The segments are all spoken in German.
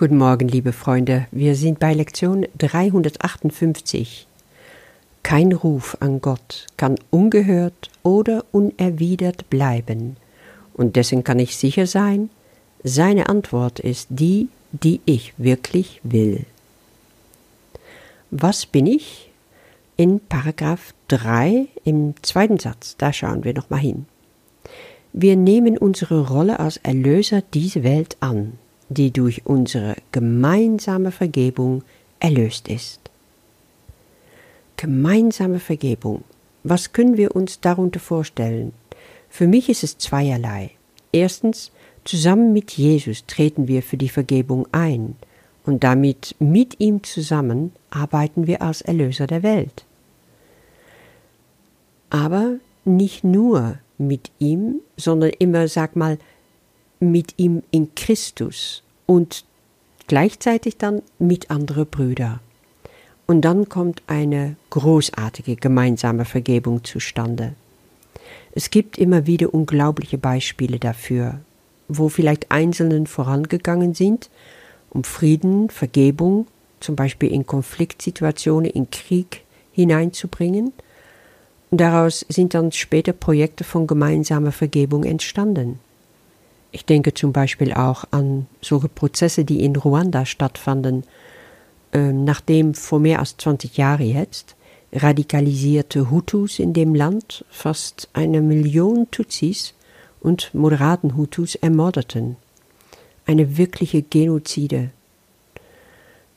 Guten Morgen, liebe Freunde. Wir sind bei Lektion 358. Kein Ruf an Gott kann ungehört oder unerwidert bleiben. Und dessen kann ich sicher sein, seine Antwort ist die, die ich wirklich will. Was bin ich? In Paragraph 3 im zweiten Satz, da schauen wir nochmal hin. Wir nehmen unsere Rolle als Erlöser diese Welt an die durch unsere gemeinsame Vergebung erlöst ist. Gemeinsame Vergebung. Was können wir uns darunter vorstellen? Für mich ist es zweierlei. Erstens, zusammen mit Jesus treten wir für die Vergebung ein und damit mit ihm zusammen arbeiten wir als Erlöser der Welt. Aber nicht nur mit ihm, sondern immer, sag mal, mit ihm in Christus und gleichzeitig dann mit anderen Brüdern. Und dann kommt eine großartige gemeinsame Vergebung zustande. Es gibt immer wieder unglaubliche Beispiele dafür, wo vielleicht Einzelnen vorangegangen sind, um Frieden, Vergebung, zum Beispiel in Konfliktsituationen, in Krieg hineinzubringen. Und daraus sind dann später Projekte von gemeinsamer Vergebung entstanden. Ich denke zum Beispiel auch an solche Prozesse, die in Ruanda stattfanden, äh, nachdem vor mehr als 20 Jahren jetzt radikalisierte Hutus in dem Land fast eine Million Tutsis und moderaten Hutus ermordeten. Eine wirkliche Genozide.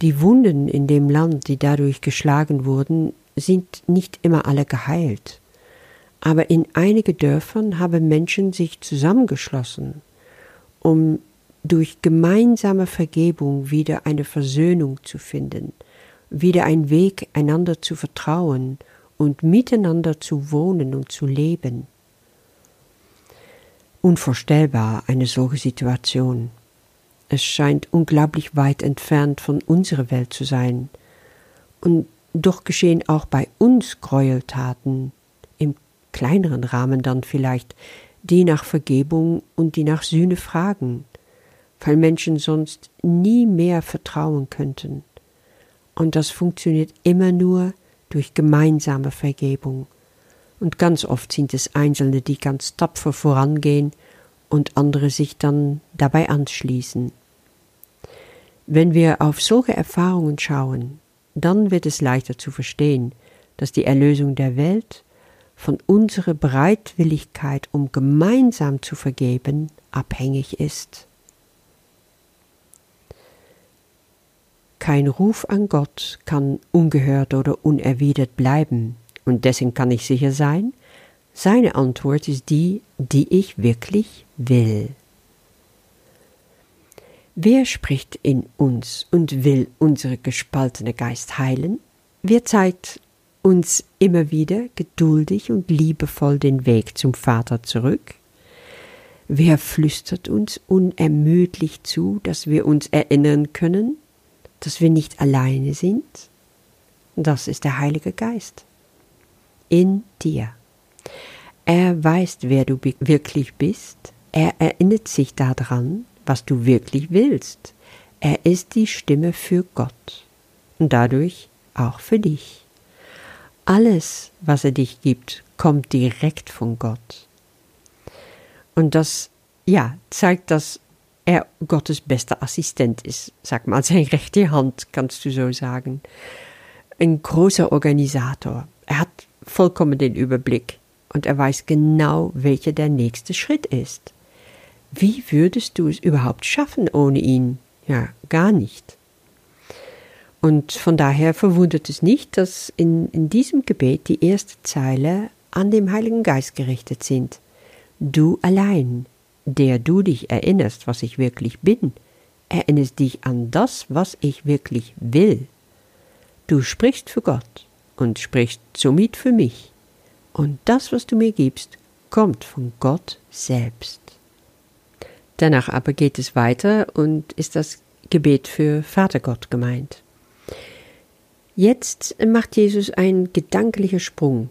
Die Wunden in dem Land, die dadurch geschlagen wurden, sind nicht immer alle geheilt. Aber in einigen Dörfern haben Menschen sich zusammengeschlossen um durch gemeinsame Vergebung wieder eine Versöhnung zu finden, wieder einen Weg, einander zu vertrauen und miteinander zu wohnen und zu leben. Unvorstellbar eine solche Situation. Es scheint unglaublich weit entfernt von unserer Welt zu sein. Und doch geschehen auch bei uns Gräueltaten, im kleineren Rahmen dann vielleicht, die nach Vergebung und die nach Sühne fragen, weil Menschen sonst nie mehr vertrauen könnten. Und das funktioniert immer nur durch gemeinsame Vergebung. Und ganz oft sind es Einzelne, die ganz tapfer vorangehen und andere sich dann dabei anschließen. Wenn wir auf solche Erfahrungen schauen, dann wird es leichter zu verstehen, dass die Erlösung der Welt von unserer Bereitwilligkeit, um gemeinsam zu vergeben, abhängig ist. Kein Ruf an Gott kann ungehört oder unerwidert bleiben, und dessen kann ich sicher sein, seine Antwort ist die, die ich wirklich will. Wer spricht in uns und will unsere gespaltene Geist heilen? Wer zeigt uns immer wieder geduldig und liebevoll den Weg zum Vater zurück? Wer flüstert uns unermüdlich zu, dass wir uns erinnern können, dass wir nicht alleine sind? Das ist der Heilige Geist. In dir. Er weiß, wer du wirklich bist. Er erinnert sich daran, was du wirklich willst. Er ist die Stimme für Gott und dadurch auch für dich. Alles, was er dich gibt, kommt direkt von Gott. Und das, ja, zeigt, dass er Gottes bester Assistent ist. Sag mal, seine rechte Hand, kannst du so sagen. Ein großer Organisator. Er hat vollkommen den Überblick und er weiß genau, welcher der nächste Schritt ist. Wie würdest du es überhaupt schaffen ohne ihn? Ja, gar nicht. Und von daher verwundert es nicht, dass in, in diesem Gebet die erste Zeile an dem Heiligen Geist gerichtet sind. Du allein, der du dich erinnerst, was ich wirklich bin, erinnerst dich an das, was ich wirklich will. Du sprichst für Gott und sprichst somit für mich. Und das, was du mir gibst, kommt von Gott selbst. Danach aber geht es weiter und ist das Gebet für Vatergott gemeint. Jetzt macht Jesus einen gedanklichen Sprung.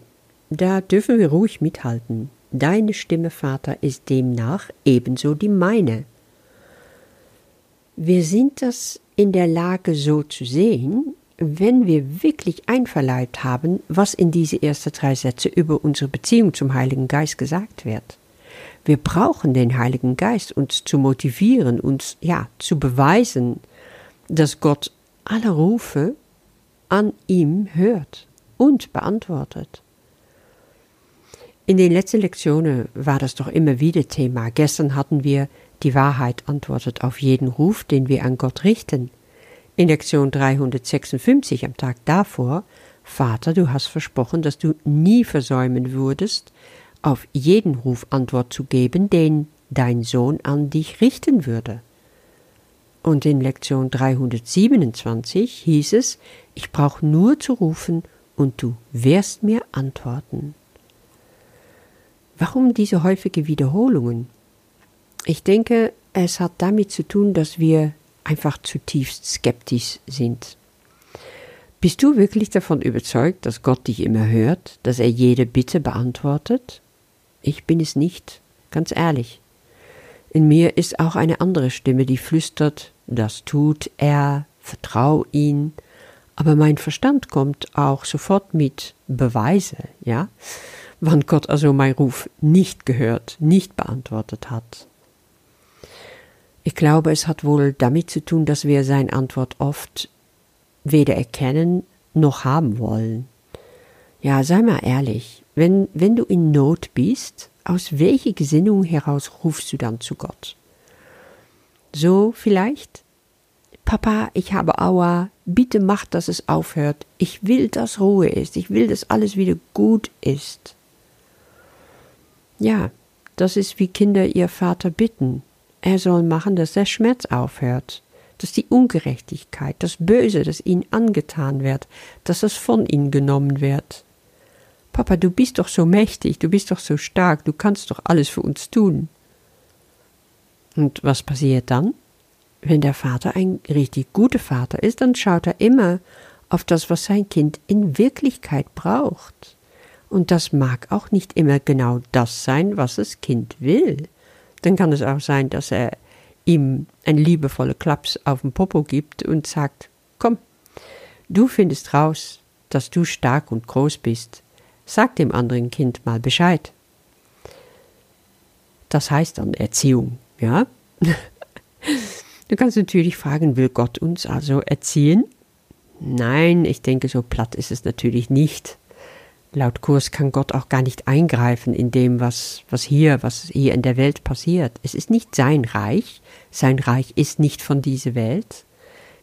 Da dürfen wir ruhig mithalten. Deine Stimme, Vater, ist demnach ebenso die meine. Wir sind das in der Lage so zu sehen, wenn wir wirklich einverleibt haben, was in diese ersten drei Sätze über unsere Beziehung zum Heiligen Geist gesagt wird. Wir brauchen den Heiligen Geist, uns zu motivieren, uns ja zu beweisen, dass Gott alle Rufe an ihm hört und beantwortet. In den letzten Lektionen war das doch immer wieder Thema. Gestern hatten wir die Wahrheit antwortet auf jeden Ruf, den wir an Gott richten. In Lektion 356 am Tag davor, Vater, du hast versprochen, dass du nie versäumen würdest, auf jeden Ruf Antwort zu geben, den dein Sohn an dich richten würde. Und in Lektion 327 hieß es, ich brauche nur zu rufen und du wirst mir antworten. Warum diese häufige Wiederholungen? Ich denke, es hat damit zu tun, dass wir einfach zutiefst skeptisch sind. Bist du wirklich davon überzeugt, dass Gott dich immer hört, dass er jede Bitte beantwortet? Ich bin es nicht, ganz ehrlich. In mir ist auch eine andere Stimme, die flüstert, das tut er, vertrau ihn, aber mein Verstand kommt auch sofort mit Beweise, ja, wann Gott also mein Ruf nicht gehört, nicht beantwortet hat. Ich glaube, es hat wohl damit zu tun, dass wir seine Antwort oft weder erkennen noch haben wollen. Ja, sei mal ehrlich, wenn, wenn du in Not bist, aus welcher Gesinnung heraus rufst du dann zu Gott? So vielleicht? Papa, ich habe Aua, bitte mach, dass es aufhört. Ich will, dass Ruhe ist. Ich will, dass alles wieder gut ist. Ja, das ist wie Kinder ihr Vater bitten. Er soll machen, dass der Schmerz aufhört, dass die Ungerechtigkeit, das Böse, das ihnen angetan wird, dass es von ihnen genommen wird. Papa, du bist doch so mächtig, du bist doch so stark, du kannst doch alles für uns tun. Und was passiert dann? Wenn der Vater ein richtig guter Vater ist, dann schaut er immer auf das, was sein Kind in Wirklichkeit braucht. Und das mag auch nicht immer genau das sein, was das Kind will. Dann kann es auch sein, dass er ihm ein liebevoller Klaps auf den Popo gibt und sagt, komm, du findest raus, dass du stark und groß bist. Sag dem anderen Kind mal Bescheid. Das heißt dann Erziehung, ja? Du kannst natürlich fragen, will Gott uns also erziehen? Nein, ich denke, so platt ist es natürlich nicht. Laut Kurs kann Gott auch gar nicht eingreifen in dem, was, was hier, was hier in der Welt passiert. Es ist nicht sein Reich. Sein Reich ist nicht von dieser Welt.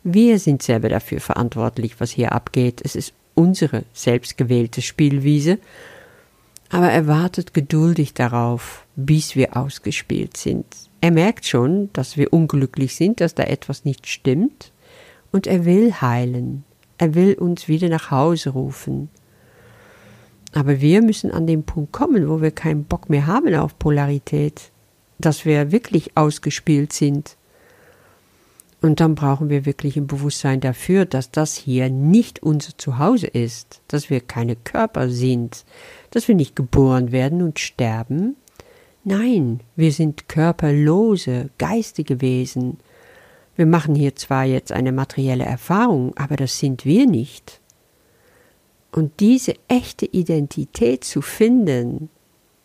Wir sind selber dafür verantwortlich, was hier abgeht. Es ist unsere selbstgewählte Spielwiese. Aber er wartet geduldig darauf, bis wir ausgespielt sind. Er merkt schon, dass wir unglücklich sind, dass da etwas nicht stimmt. Und er will heilen. Er will uns wieder nach Hause rufen. Aber wir müssen an den Punkt kommen, wo wir keinen Bock mehr haben auf Polarität, dass wir wirklich ausgespielt sind. Und dann brauchen wir wirklich ein Bewusstsein dafür, dass das hier nicht unser Zuhause ist, dass wir keine Körper sind, dass wir nicht geboren werden und sterben. Nein, wir sind körperlose, geistige Wesen. Wir machen hier zwar jetzt eine materielle Erfahrung, aber das sind wir nicht. Und diese echte Identität zu finden,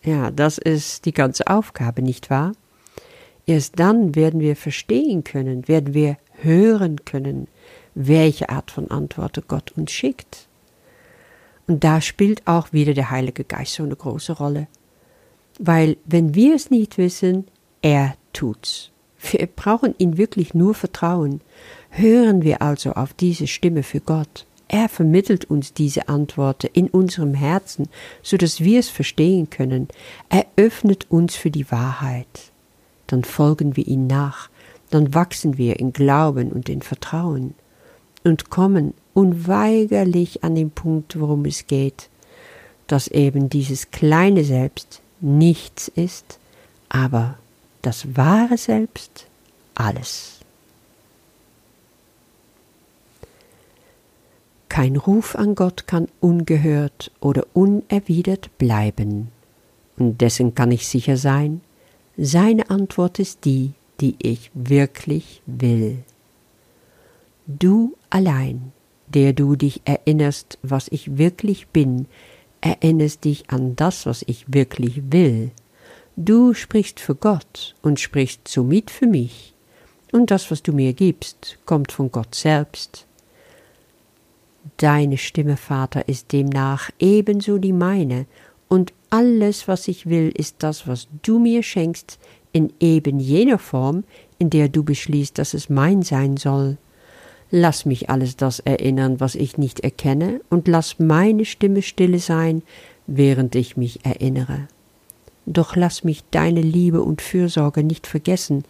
ja, das ist die ganze Aufgabe, nicht wahr? Erst dann werden wir verstehen können, werden wir hören können, welche Art von Antwort Gott uns schickt. Und da spielt auch wieder der Heilige Geist so eine große Rolle. Weil wenn wir es nicht wissen, er tut's. Wir brauchen ihn wirklich nur vertrauen. Hören wir also auf diese Stimme für Gott. Er vermittelt uns diese Antworten in unserem Herzen, so dass wir es verstehen können. Er öffnet uns für die Wahrheit. Dann folgen wir ihm nach, dann wachsen wir in Glauben und in Vertrauen und kommen unweigerlich an den Punkt, worum es geht, dass eben dieses kleine Selbst nichts ist, aber das wahre Selbst alles. Kein Ruf an Gott kann ungehört oder unerwidert bleiben. Und dessen kann ich sicher sein, seine Antwort ist die, die ich wirklich will. Du allein, der du dich erinnerst, was ich wirklich bin, erinnerst dich an das, was ich wirklich will. Du sprichst für Gott und sprichst somit für mich, und das, was du mir gibst, kommt von Gott selbst. Deine Stimme, Vater, ist demnach ebenso die meine, und alles, was ich will, ist das, was du mir schenkst, in eben jener Form, in der du beschließt, dass es mein sein soll. Lass mich alles das erinnern, was ich nicht erkenne, und lass meine Stimme stille sein, während ich mich erinnere. Doch lass mich deine Liebe und Fürsorge nicht vergessen,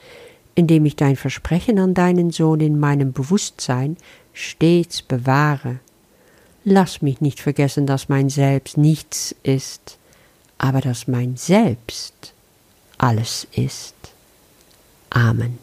indem ich dein Versprechen an deinen Sohn in meinem Bewusstsein stets bewahre. Lass mich nicht vergessen, dass mein Selbst nichts ist, aber dass mein Selbst alles ist. Amen.